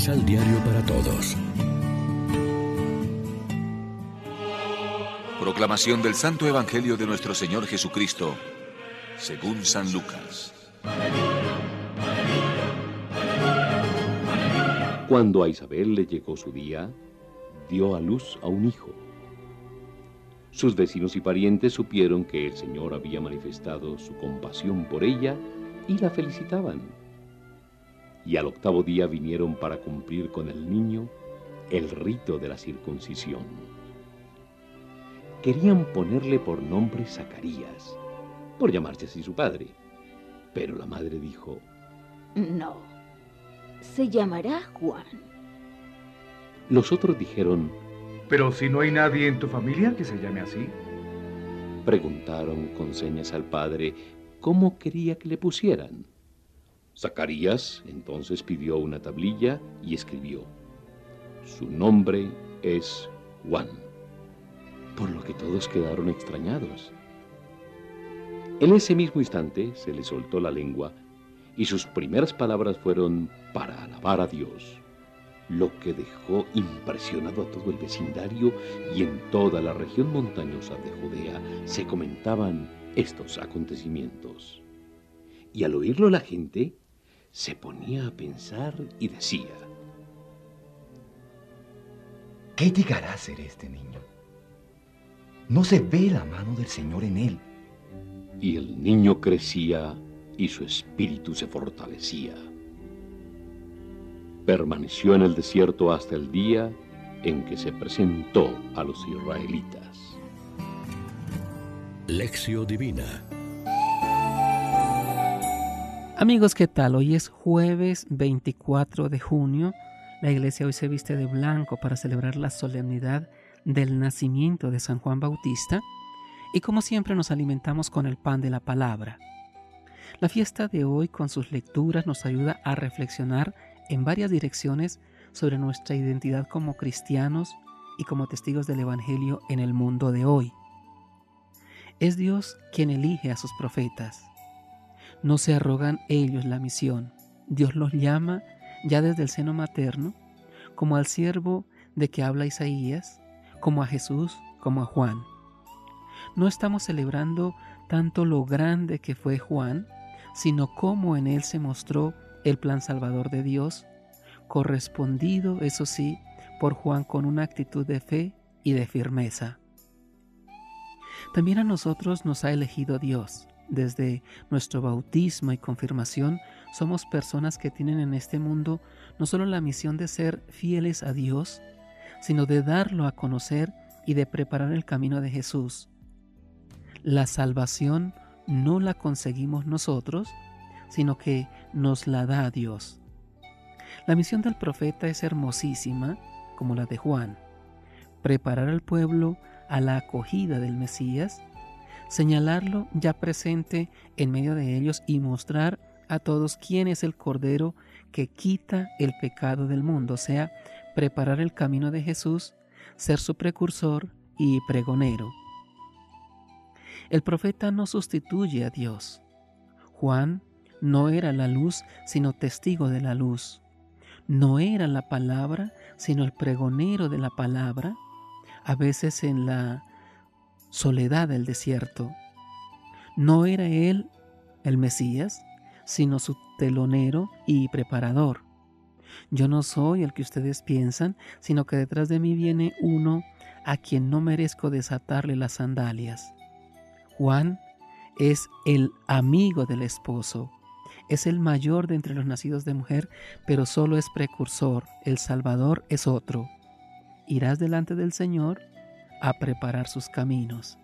Misal Diario para Todos. Proclamación del Santo Evangelio de nuestro Señor Jesucristo, según San Lucas. Cuando a Isabel le llegó su día, dio a luz a un hijo. Sus vecinos y parientes supieron que el Señor había manifestado su compasión por ella y la felicitaban. Y al octavo día vinieron para cumplir con el niño el rito de la circuncisión. Querían ponerle por nombre Zacarías, por llamarse así su padre. Pero la madre dijo, No, se llamará Juan. Los otros dijeron, Pero si no hay nadie en tu familia que se llame así. Preguntaron con señas al padre cómo quería que le pusieran. Zacarías entonces pidió una tablilla y escribió, Su nombre es Juan, por lo que todos quedaron extrañados. En ese mismo instante se le soltó la lengua y sus primeras palabras fueron para alabar a Dios, lo que dejó impresionado a todo el vecindario y en toda la región montañosa de Judea se comentaban estos acontecimientos. Y al oírlo la gente se ponía a pensar y decía, ¿qué llegará a ser este niño? No se ve la mano del Señor en él. Y el niño crecía y su espíritu se fortalecía. Permaneció en el desierto hasta el día en que se presentó a los israelitas. Lección Divina Amigos, ¿qué tal? Hoy es jueves 24 de junio. La iglesia hoy se viste de blanco para celebrar la solemnidad del nacimiento de San Juan Bautista y como siempre nos alimentamos con el pan de la palabra. La fiesta de hoy con sus lecturas nos ayuda a reflexionar en varias direcciones sobre nuestra identidad como cristianos y como testigos del Evangelio en el mundo de hoy. Es Dios quien elige a sus profetas. No se arrogan ellos la misión. Dios los llama ya desde el seno materno, como al siervo de que habla Isaías, como a Jesús, como a Juan. No estamos celebrando tanto lo grande que fue Juan, sino cómo en él se mostró el plan salvador de Dios, correspondido, eso sí, por Juan con una actitud de fe y de firmeza. También a nosotros nos ha elegido Dios. Desde nuestro bautismo y confirmación somos personas que tienen en este mundo no solo la misión de ser fieles a Dios, sino de darlo a conocer y de preparar el camino de Jesús. La salvación no la conseguimos nosotros, sino que nos la da Dios. La misión del profeta es hermosísima, como la de Juan, preparar al pueblo a la acogida del Mesías, señalarlo ya presente en medio de ellos y mostrar a todos quién es el Cordero que quita el pecado del mundo, o sea, preparar el camino de Jesús, ser su precursor y pregonero. El profeta no sustituye a Dios. Juan no era la luz, sino testigo de la luz. No era la palabra, sino el pregonero de la palabra, a veces en la soledad del desierto. No era él el Mesías, sino su telonero y preparador. Yo no soy el que ustedes piensan, sino que detrás de mí viene uno a quien no merezco desatarle las sandalias. Juan es el amigo del esposo, es el mayor de entre los nacidos de mujer, pero solo es precursor, el Salvador es otro. Irás delante del Señor a preparar sus caminos.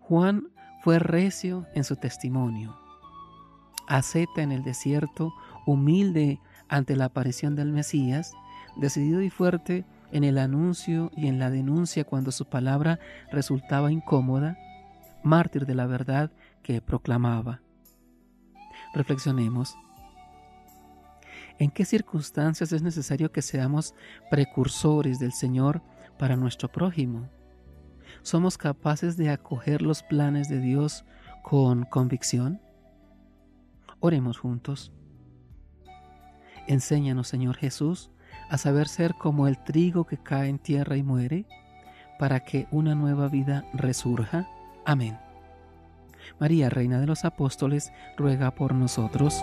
Juan fue recio en su testimonio, aceta en el desierto, humilde ante la aparición del Mesías, decidido y fuerte en el anuncio y en la denuncia cuando su palabra resultaba incómoda, mártir de la verdad que proclamaba. Reflexionemos. ¿En qué circunstancias es necesario que seamos precursores del Señor para nuestro prójimo? ¿Somos capaces de acoger los planes de Dios con convicción? Oremos juntos. Enséñanos, Señor Jesús, a saber ser como el trigo que cae en tierra y muere, para que una nueva vida resurja. Amén. María, Reina de los Apóstoles, ruega por nosotros.